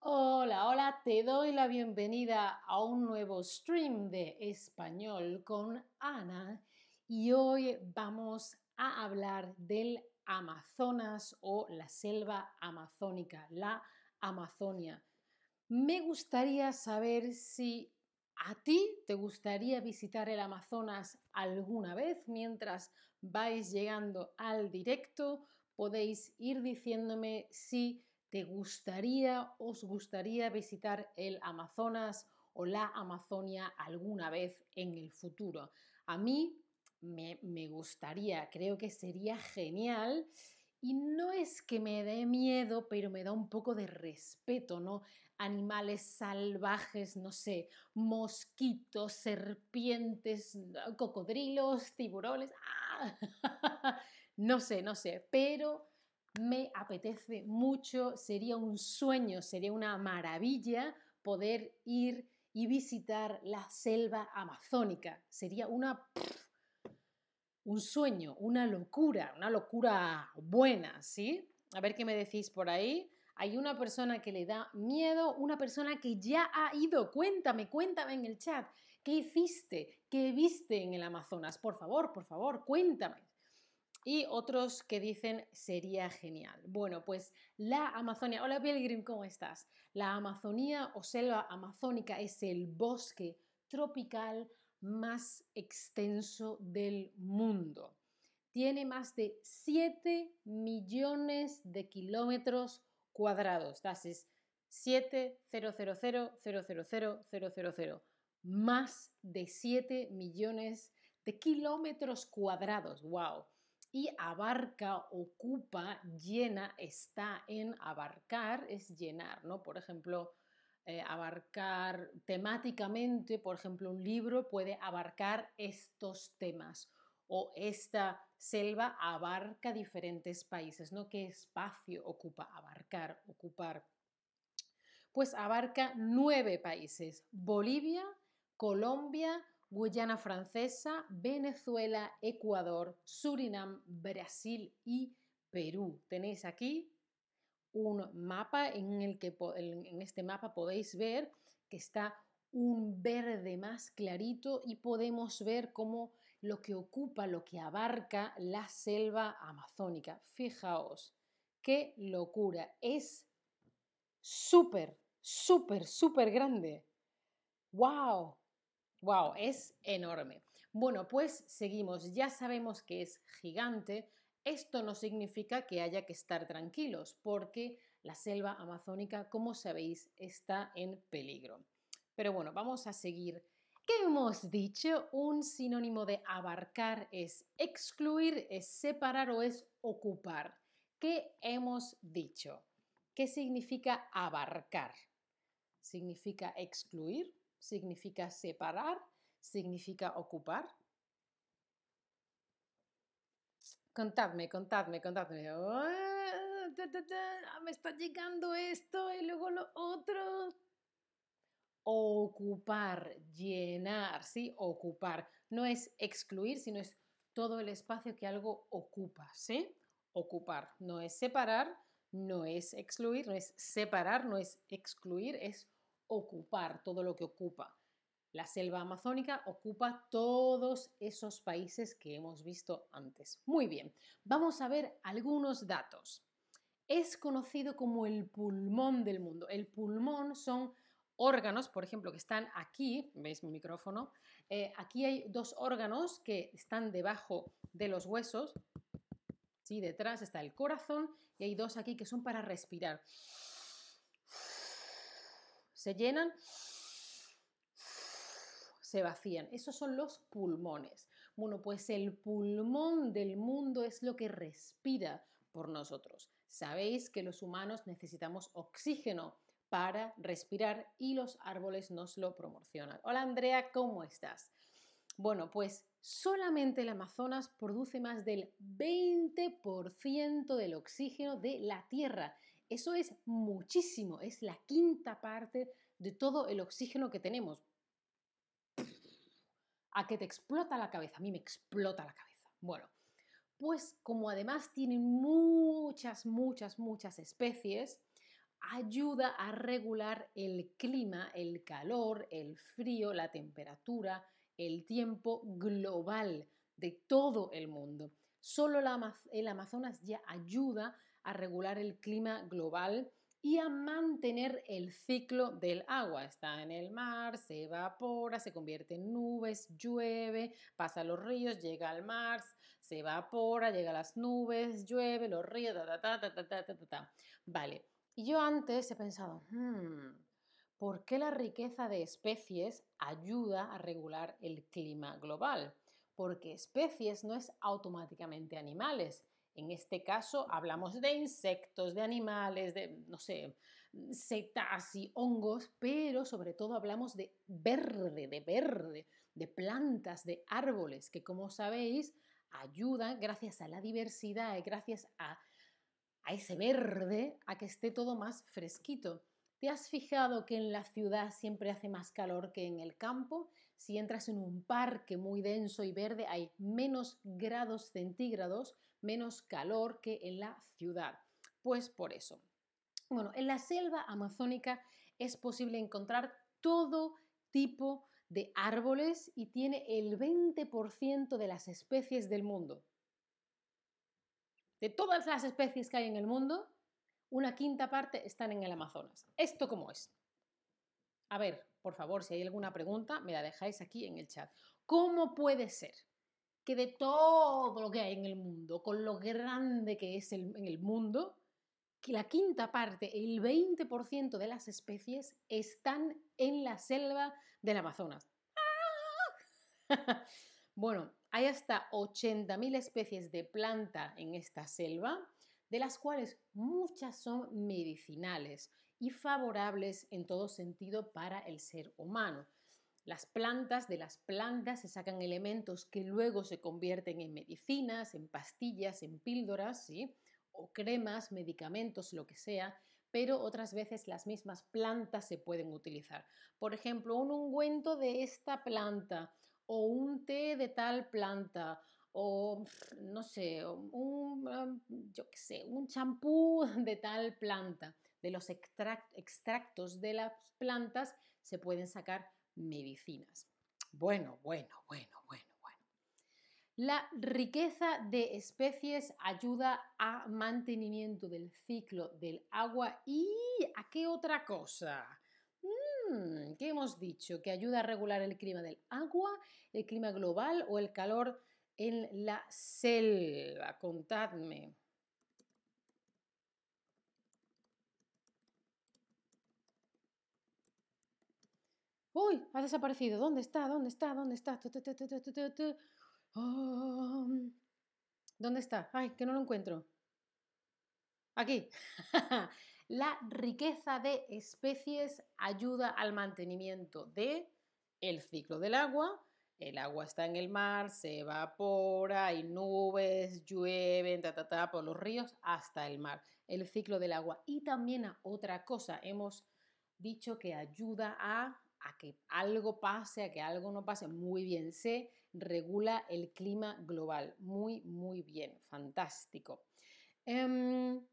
Hola, hola, te doy la bienvenida a un nuevo stream de español con Ana y hoy vamos a hablar del Amazonas o la selva amazónica, la Amazonia. Me gustaría saber si a ti te gustaría visitar el Amazonas alguna vez mientras vais llegando al directo. Podéis ir diciéndome si ¿Te gustaría, os gustaría visitar el Amazonas o la Amazonia alguna vez en el futuro? A mí me, me gustaría, creo que sería genial. Y no es que me dé miedo, pero me da un poco de respeto, ¿no? Animales salvajes, no sé, mosquitos, serpientes, cocodrilos, tiburones, ¡ah! no sé, no sé, pero me apetece mucho, sería un sueño, sería una maravilla poder ir y visitar la selva amazónica. Sería una un sueño, una locura, una locura buena, ¿sí? A ver qué me decís por ahí. Hay una persona que le da miedo, una persona que ya ha ido. Cuéntame, cuéntame en el chat. ¿Qué hiciste? ¿Qué viste en el Amazonas? Por favor, por favor, cuéntame y otros que dicen sería genial. Bueno, pues la Amazonia, hola Pilgrim, ¿cómo estás? La Amazonía o selva amazónica es el bosque tropical más extenso del mundo. Tiene más de 7 millones de kilómetros cuadrados. Das es 700000000. Más de 7 millones de kilómetros cuadrados. ¡Wow! Y abarca, ocupa, llena, está en abarcar, es llenar, ¿no? Por ejemplo, eh, abarcar temáticamente, por ejemplo, un libro puede abarcar estos temas o esta selva abarca diferentes países, ¿no? ¿Qué espacio ocupa? Abarcar, ocupar. Pues abarca nueve países, Bolivia, Colombia, Guyana Francesa, Venezuela, Ecuador, Surinam, Brasil y Perú. Tenéis aquí un mapa en el que en este mapa podéis ver que está un verde más clarito y podemos ver cómo lo que ocupa, lo que abarca la selva amazónica. Fijaos, qué locura. Es súper, súper, súper grande. ¡Wow! ¡Wow! Es enorme. Bueno, pues seguimos. Ya sabemos que es gigante. Esto no significa que haya que estar tranquilos, porque la selva amazónica, como sabéis, está en peligro. Pero bueno, vamos a seguir. ¿Qué hemos dicho? Un sinónimo de abarcar es excluir, es separar o es ocupar. ¿Qué hemos dicho? ¿Qué significa abarcar? Significa excluir, significa separar, significa ocupar. Contadme, contadme, contadme. Ah, me está llegando esto y luego lo otro. Ocupar, llenar, ¿sí? Ocupar. No es excluir, sino es todo el espacio que algo ocupa, ¿sí? Ocupar. No es separar, no es excluir, no es separar, no es excluir, es ocupar todo lo que ocupa. La selva amazónica ocupa todos esos países que hemos visto antes. Muy bien, vamos a ver algunos datos. Es conocido como el pulmón del mundo. El pulmón son órganos, por ejemplo, que están aquí, veis mi micrófono, eh, aquí hay dos órganos que están debajo de los huesos, ¿sí? detrás está el corazón y hay dos aquí que son para respirar se llenan, se vacían. Esos son los pulmones. Bueno, pues el pulmón del mundo es lo que respira por nosotros. Sabéis que los humanos necesitamos oxígeno para respirar y los árboles nos lo proporcionan. Hola Andrea, ¿cómo estás? Bueno, pues solamente el Amazonas produce más del 20% del oxígeno de la Tierra eso es muchísimo, es la quinta parte de todo el oxígeno que tenemos. A que te explota la cabeza, a mí me explota la cabeza. Bueno, pues como además tienen muchas, muchas, muchas especies, ayuda a regular el clima, el calor, el frío, la temperatura, el tiempo global de todo el mundo. Solo el Amazonas ya ayuda a regular el clima global y a mantener el ciclo del agua. Está en el mar, se evapora, se convierte en nubes, llueve, pasa los ríos, llega al mar, se evapora, llega a las nubes, llueve, los ríos, ta, ta, ta, ta, ta, ta, ta. Vale, y yo antes he pensado, hmm, ¿por qué la riqueza de especies ayuda a regular el clima global? Porque especies no es automáticamente animales. En este caso hablamos de insectos, de animales, de, no sé, setas y hongos, pero sobre todo hablamos de verde, de verde, de plantas, de árboles, que como sabéis ayudan gracias a la diversidad y gracias a a ese verde, a que esté todo más fresquito. ¿Te has fijado que en la ciudad siempre hace más calor que en el campo? Si entras en un parque muy denso y verde hay menos grados centígrados, menos calor que en la ciudad. Pues por eso. Bueno, en la selva amazónica es posible encontrar todo tipo de árboles y tiene el 20% de las especies del mundo. De todas las especies que hay en el mundo, una quinta parte están en el Amazonas. ¿Esto cómo es? A ver, por favor, si hay alguna pregunta, me la dejáis aquí en el chat. ¿Cómo puede ser que de todo lo que hay en el mundo, con lo grande que es en el mundo, que la quinta parte, el 20% de las especies están en la selva del Amazonas? bueno, hay hasta 80.000 especies de planta en esta selva, de las cuales muchas son medicinales y favorables en todo sentido para el ser humano. Las plantas, de las plantas se sacan elementos que luego se convierten en medicinas, en pastillas, en píldoras, ¿sí? o cremas, medicamentos, lo que sea, pero otras veces las mismas plantas se pueden utilizar. Por ejemplo, un ungüento de esta planta o un té de tal planta o no sé, un, yo qué sé, un champú de tal planta. De los extractos de las plantas se pueden sacar medicinas. Bueno, bueno, bueno, bueno, bueno. La riqueza de especies ayuda a mantenimiento del ciclo del agua y ¿a qué otra cosa? Mm, ¿Qué hemos dicho? Que ayuda a regular el clima del agua, el clima global o el calor en la selva. Contadme. ¡Uy! Ha desaparecido. ¿Dónde está? ¿Dónde está? ¿Dónde está? ¿Dónde está? Ay, que no lo encuentro. Aquí. La riqueza de especies ayuda al mantenimiento de el ciclo del agua. El agua está en el mar, se evapora, hay nubes, llueven, ta, ta, ta, por los ríos hasta el mar. El ciclo del agua. Y también a otra cosa, hemos dicho que ayuda a, a que algo pase, a que algo no pase. Muy bien, se regula el clima global. Muy, muy bien, fantástico. Em,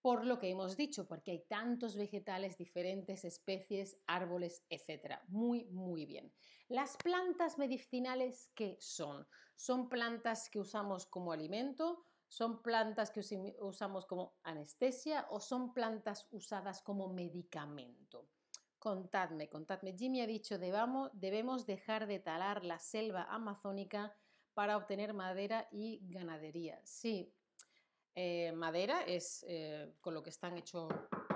por lo que hemos dicho, porque hay tantos vegetales, diferentes especies, árboles, etc. Muy, muy bien. Las plantas medicinales, ¿qué son? Son plantas que usamos como alimento, son plantas que usamos como anestesia o son plantas usadas como medicamento. Contadme, contadme. Jimmy ha dicho, debamos, debemos dejar de talar la selva amazónica para obtener madera y ganadería. Sí, eh, madera es eh, con lo que están hechos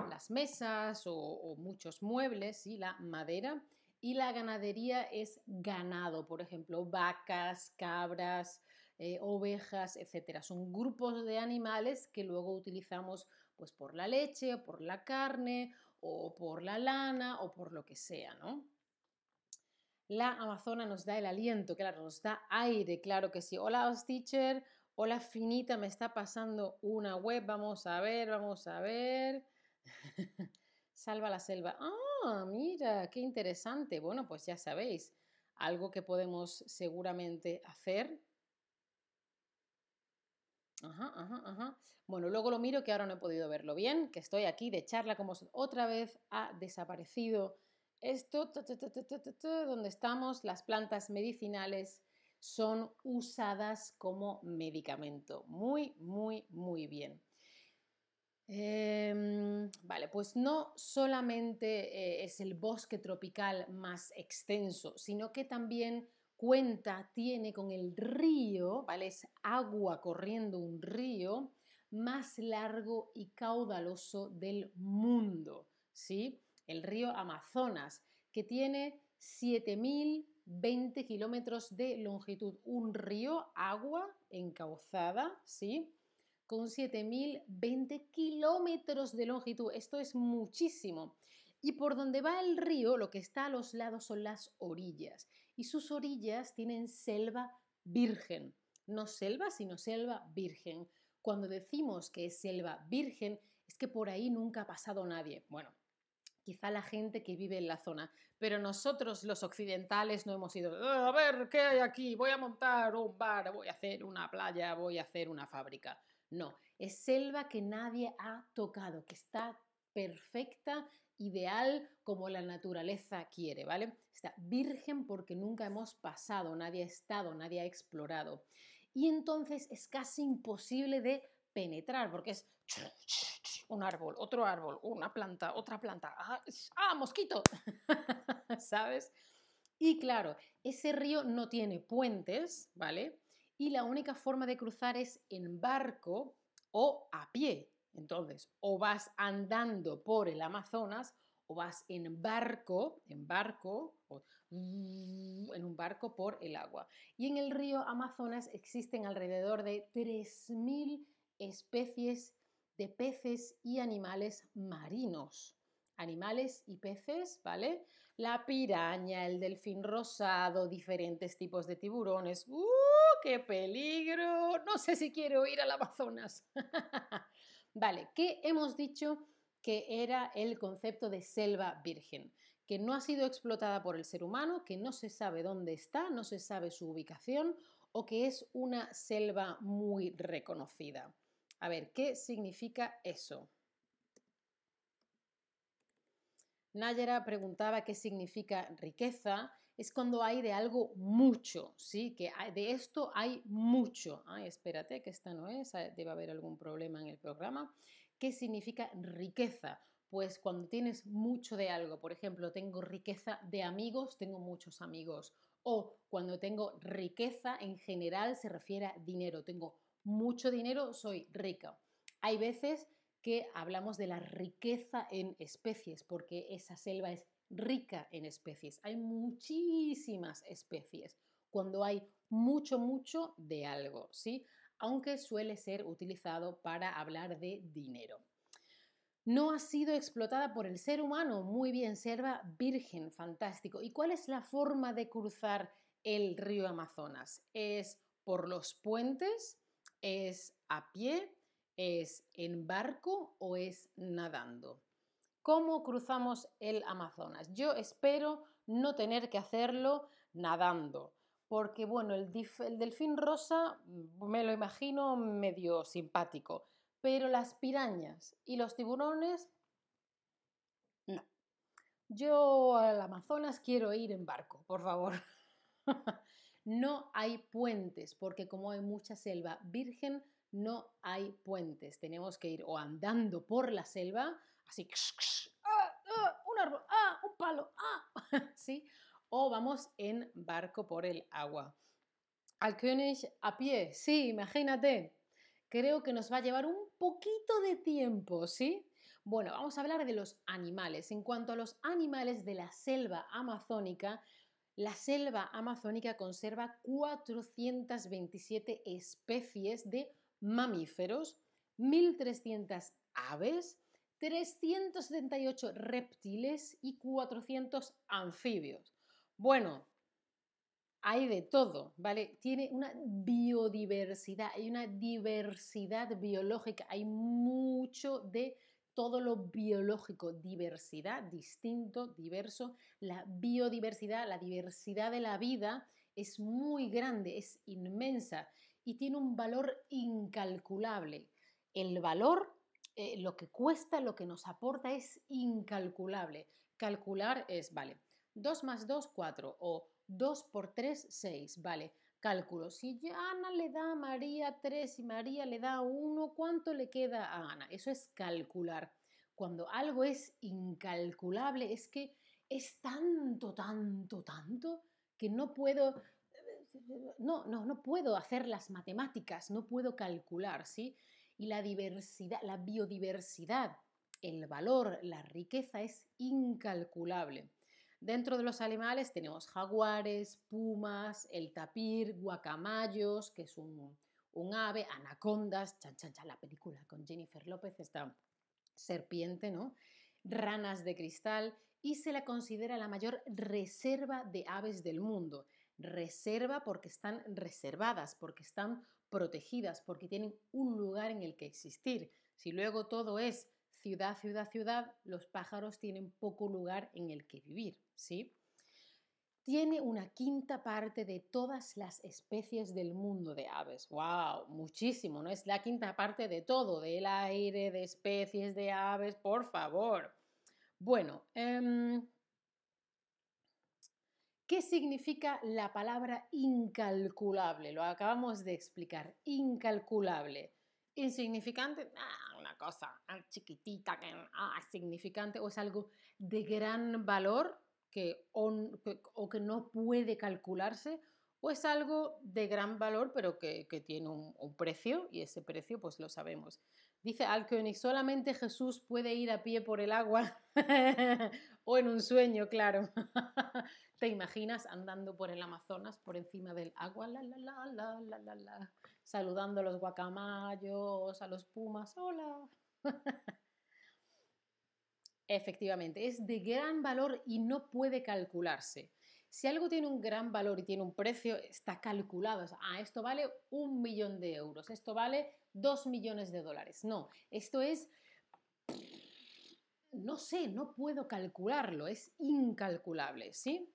las mesas o, muchos muebles, y la madera. Y la ganadería es ganado, por ejemplo, vacas, cabras, eh, ovejas, etc. Son grupos de animales que luego utilizamos pues, por la leche, o por la carne, o por la lana, o por lo que sea, ¿no? La Amazona nos da el aliento, claro, nos da aire, claro que sí. Hola, teacher. Hola finita, me está pasando una web, vamos a ver, vamos a ver. Salva la selva. Ah, mira, qué interesante. Bueno, pues ya sabéis, algo que podemos seguramente hacer Ajá, ajá, ajá. Bueno, luego lo miro que ahora no he podido verlo bien, que estoy aquí de charla como otra vez ha desaparecido esto, donde estamos, las plantas medicinales son usadas como medicamento. Muy, muy, muy bien. Em, vale, pues no solamente eh, es el bosque tropical más extenso, sino que también cuenta, tiene con el río, ¿vale? Es agua corriendo un río más largo y caudaloso del mundo, ¿sí? El río Amazonas, que tiene 7.020 kilómetros de longitud. Un río, agua encauzada, ¿sí? Con 7.020 kilómetros de longitud. Esto es muchísimo. Y por donde va el río, lo que está a los lados son las orillas y sus orillas tienen selva virgen. No selva, sino selva virgen. Cuando decimos que es selva virgen, es que por ahí nunca ha pasado nadie. Bueno, quizá la gente que vive en la zona, pero nosotros los occidentales no hemos ido, ah, a ver, ¿qué hay aquí? Voy a montar un bar, voy a hacer una playa, voy a hacer una fábrica. No, es selva que nadie ha tocado, que está perfecta ideal como la naturaleza quiere, ¿vale? Está virgen porque nunca hemos pasado, nadie ha estado, nadie ha explorado. Y entonces es casi imposible de penetrar porque es un árbol, otro árbol, una planta, otra planta. ¡Ah, ah mosquito! ¿Sabes? Y claro, ese río no tiene puentes, ¿vale? Y la única forma de cruzar es en barco o a pie. Entonces, o vas andando por el Amazonas o vas en barco, en barco, en un barco por el agua. Y en el río Amazonas existen alrededor de 3.000 especies de peces y animales marinos. Animales y peces, ¿vale? La piraña, el delfín rosado, diferentes tipos de tiburones. ¡Uh, qué peligro! No sé si quiero ir al Amazonas. Vale, ¿qué hemos dicho que era el concepto de selva virgen? Que no ha sido explotada por el ser humano, que no se sabe dónde está, no se sabe su ubicación o que es una selva muy reconocida. A ver, ¿qué significa eso? Nayara preguntaba qué significa riqueza. Es cuando hay de algo mucho, ¿sí? Que de esto hay mucho. Ay, espérate, que esta no es, debe haber algún problema en el programa. ¿Qué significa riqueza? Pues cuando tienes mucho de algo, por ejemplo, tengo riqueza de amigos, tengo muchos amigos. O cuando tengo riqueza en general se refiere a dinero, tengo mucho dinero, soy rica. Hay veces hablamos de la riqueza en especies, porque esa selva es rica en especies. Hay muchísimas especies cuando hay mucho, mucho de algo, ¿sí? Aunque suele ser utilizado para hablar de dinero. No ha sido explotada por el ser humano, muy bien, selva virgen, fantástico. ¿Y cuál es la forma de cruzar el río Amazonas? ¿Es por los puentes? ¿Es a pie? ¿Es en barco o es nadando? ¿Cómo cruzamos el Amazonas? Yo espero no tener que hacerlo nadando, porque bueno, el, delfín rosa mm, me lo imagino medio simpático, pero las pirañas y los tiburones, no. Yo al Amazonas quiero ir en barco, por favor. no hay puentes, porque como hay mucha selva virgen, no hay puentes. Tenemos que ir o andando por la selva, así, ¡ah, ah, un árbol, ¡ah! un palo, ¡ah! ¿sí? O vamos en barco por el agua. Al König a pie, sí, imagínate. Creo que nos va a llevar un poquito de tiempo, ¿sí? Bueno, vamos a hablar de los animales. En cuanto a los animales de la selva amazónica, la selva amazónica conserva 427 especies de mamíferos, 1.300 aves, 378 reptiles y 400 anfibios. Bueno, hay de todo, ¿vale? Tiene una biodiversidad, hay una diversidad biológica, hay mucho de todo lo biológico, diversidad, distinto, diverso. La biodiversidad, la diversidad de la vida es muy grande, es inmensa y tiene un valor incalculable. El valor, eh, lo que cuesta, lo que nos aporta es incalculable. Calcular es, vale, 2 más 2, 4 o 2 por 3, 6, vale. Cálculo, si Ana le da a María 3 y María le da 1, ¿cuánto le queda a Ana? Eso es calcular. Cuando algo es incalculable, es que es tanto, tanto, tanto que no puedo, no, no, no puedo hacer las matemáticas, no puedo calcular, ¿sí? Y la diversidad, la biodiversidad, el valor, la riqueza es incalculable. Dentro de los animales tenemos jaguares, pumas, el tapir, guacamayos, que es un, ave, anacondas, chan, chan, chan, la película con Jennifer López, esta serpiente, ¿no? Ranas de cristal y se la considera la mayor reserva de aves del mundo. Reserva porque están reservadas, porque están protegidas, porque tienen un lugar en el que existir. Si luego todo es ciudad, ciudad, ciudad, los pájaros tienen poco lugar en el que vivir, ¿sí? Tiene una quinta parte de todas las especies del mundo de aves. ¡Wow! Muchísimo, ¿no? Es la quinta parte de todo, del aire, de especies de aves, por favor. Bueno, em, ¿qué significa la palabra incalculable? Lo acabamos de explicar. Incalculable. Insignificante, ah, una cosa chiquitita que ah, significante o es algo de gran valor que, o, que no puede calcularse o es algo de gran valor pero que, tiene un, un, precio y ese precio pues lo sabemos. Dice Alkönig, solamente Jesús puede ir a pie por el agua o en un sueño, claro. ¿Te imaginas andando por el Amazonas, por encima del agua, saludando a los guacamayos, a los pumas, hola? Efectivamente, es de gran valor y no puede calcularse. Si algo tiene un gran valor y tiene un precio, está calculado. Ah, esto vale un millón de euros, esto vale dos millones de dólares. No, esto es, no sé, no puedo calcularlo, es incalculable, ¿sí?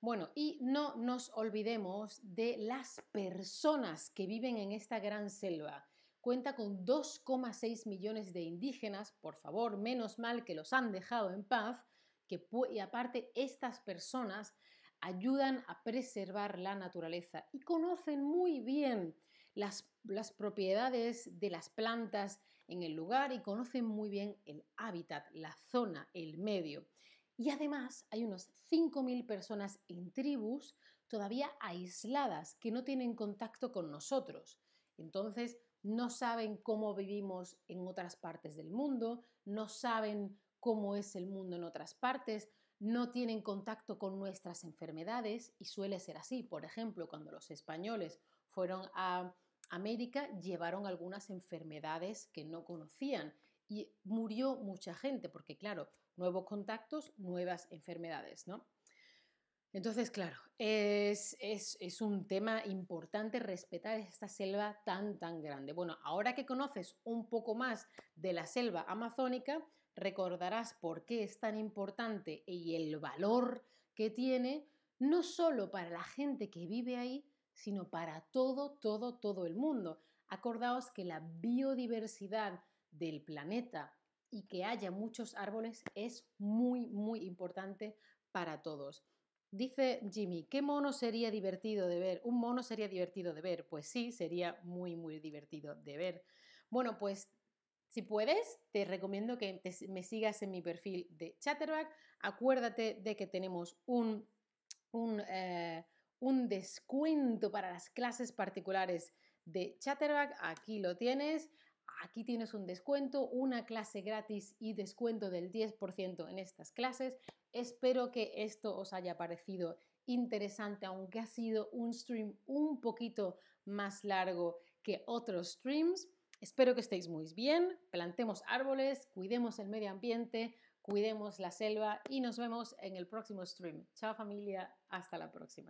Bueno, y no nos olvidemos de las personas que viven en esta gran selva. Cuenta con 2,6 millones de indígenas, por favor, menos mal que los han dejado en paz, que, y aparte estas personas ayudan a preservar la naturaleza y conocen muy bien las, propiedades de las plantas en el lugar y conocen muy bien el hábitat, la zona, el medio. Y además hay unos 5.000 personas en tribus todavía aisladas que no tienen contacto con nosotros. Entonces no saben cómo vivimos en otras partes del mundo, no saben cómo es el mundo en otras partes, no tienen contacto con nuestras enfermedades y suele ser así. Por ejemplo, cuando los españoles fueron a América, llevaron algunas enfermedades que no conocían y murió mucha gente porque, claro, nuevos contactos, nuevas enfermedades, ¿no? Entonces, claro, es, es, un tema importante respetar esta selva tan, tan grande. Bueno, ahora que conoces un poco más de la selva amazónica, recordarás por qué es tan importante y el valor que tiene, no solo para la gente que vive ahí, sino para todo, todo, todo el mundo. Acordaos que la biodiversidad del planeta y que haya muchos árboles es muy, muy importante para todos. Dice Jimmy, ¿qué mono sería divertido de ver? Un mono sería divertido de ver. Pues sí, sería muy, muy divertido de ver. Bueno, pues si puedes, te recomiendo que me sigas en mi perfil de Chatterback. Acuérdate de que tenemos un, un, eh, un descuento para las clases particulares de Chatterback. Aquí lo tienes. Aquí tienes un descuento, una clase gratis y descuento del 10% en estas clases. Espero que esto os haya parecido interesante, aunque ha sido un stream un poquito más largo que otros streams. Espero que estéis muy bien, plantemos árboles, cuidemos el medio ambiente, cuidemos la selva y nos vemos en el próximo stream. Chao familia, hasta la próxima.